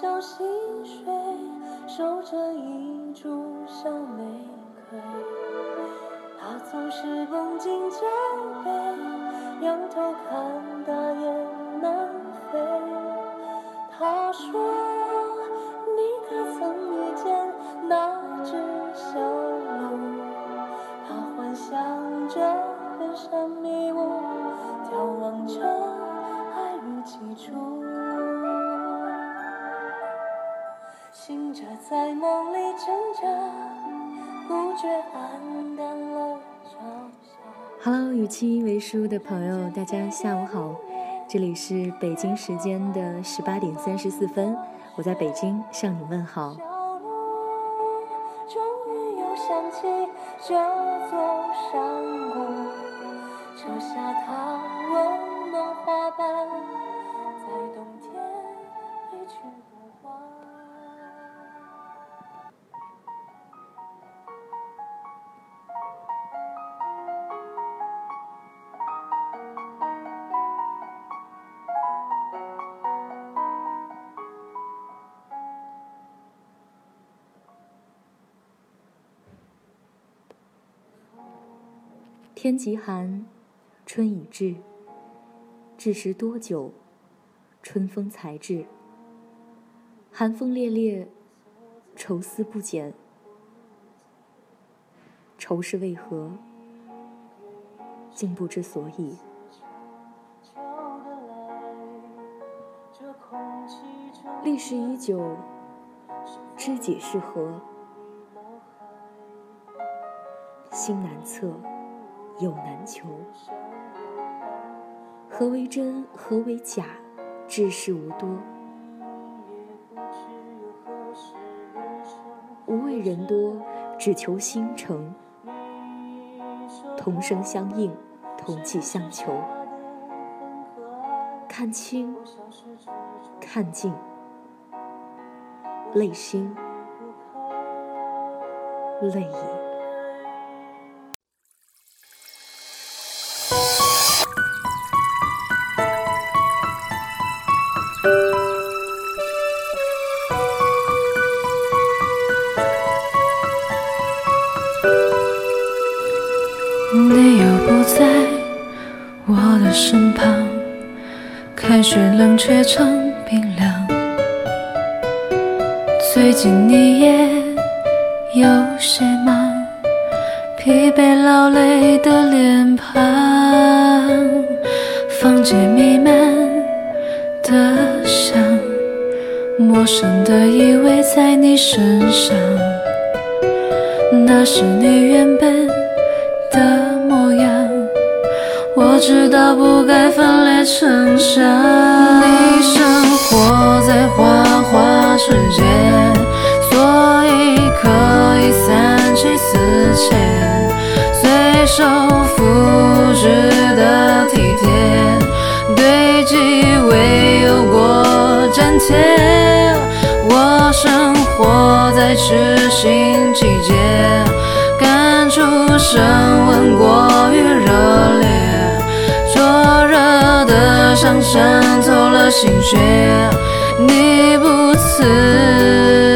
小溪水，守着一株小玫瑰。他总是绷紧脚背，仰头看大雁南飞。他说：“你可曾遇见那只小鹿？”他幻想着远山迷雾，眺望着爱与起初。着在梦里挣扎，不觉黯淡了朝霞。Hello，与七为书的朋友，大家下午好，这里是北京时间的十八点三十四分，我在北京向你问好。终于又想起这座山谷，扯下它温暖花瓣，天极寒，春已至。至时多久？春风才至。寒风烈烈，愁思不减。愁是为何？竟不知所以。历时已久，知己是何？心难测，有难求。何为真？何为假？知识无多。无畏人多，只求心诚。同声相应，同气相求。看清，看尽，泪心，泪已。又不在我的身旁，看雪冷却成冰凉。最近你也有些忙，疲惫劳累的脸庞，房间弥漫的香，陌生的依偎在你身上，那是你原本我知道不该分裂成伤。你生活在花花世界，所以可以三妻四妾，随手复制的体贴，对机未有过粘贴。我生活在痴心季节。感触升温过伤透了心血，你不辞。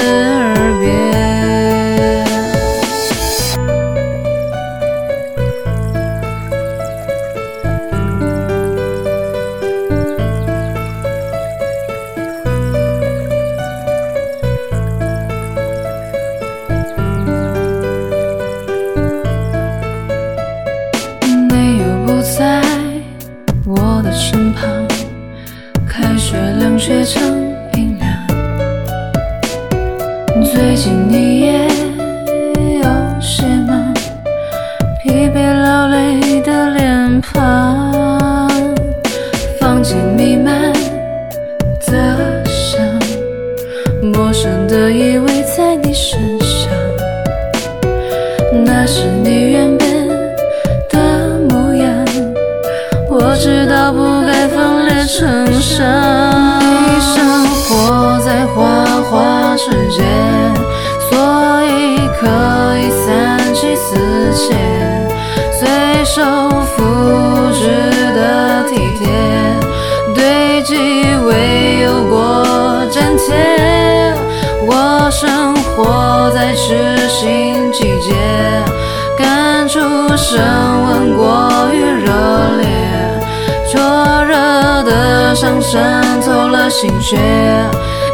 最近你也有些忙，疲惫劳累的脸庞，房间弥漫的香，陌生的依偎在你身上。那是你是新季节，感触升温过于热烈，灼热的伤渗透了心血，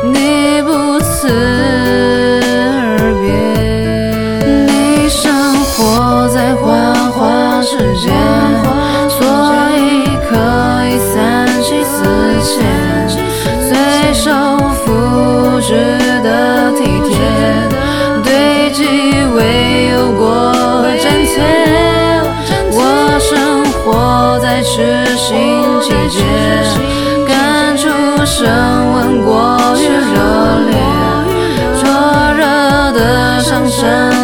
你不辞活在痴心季节，感触升温过于热烈，灼热的伤渗。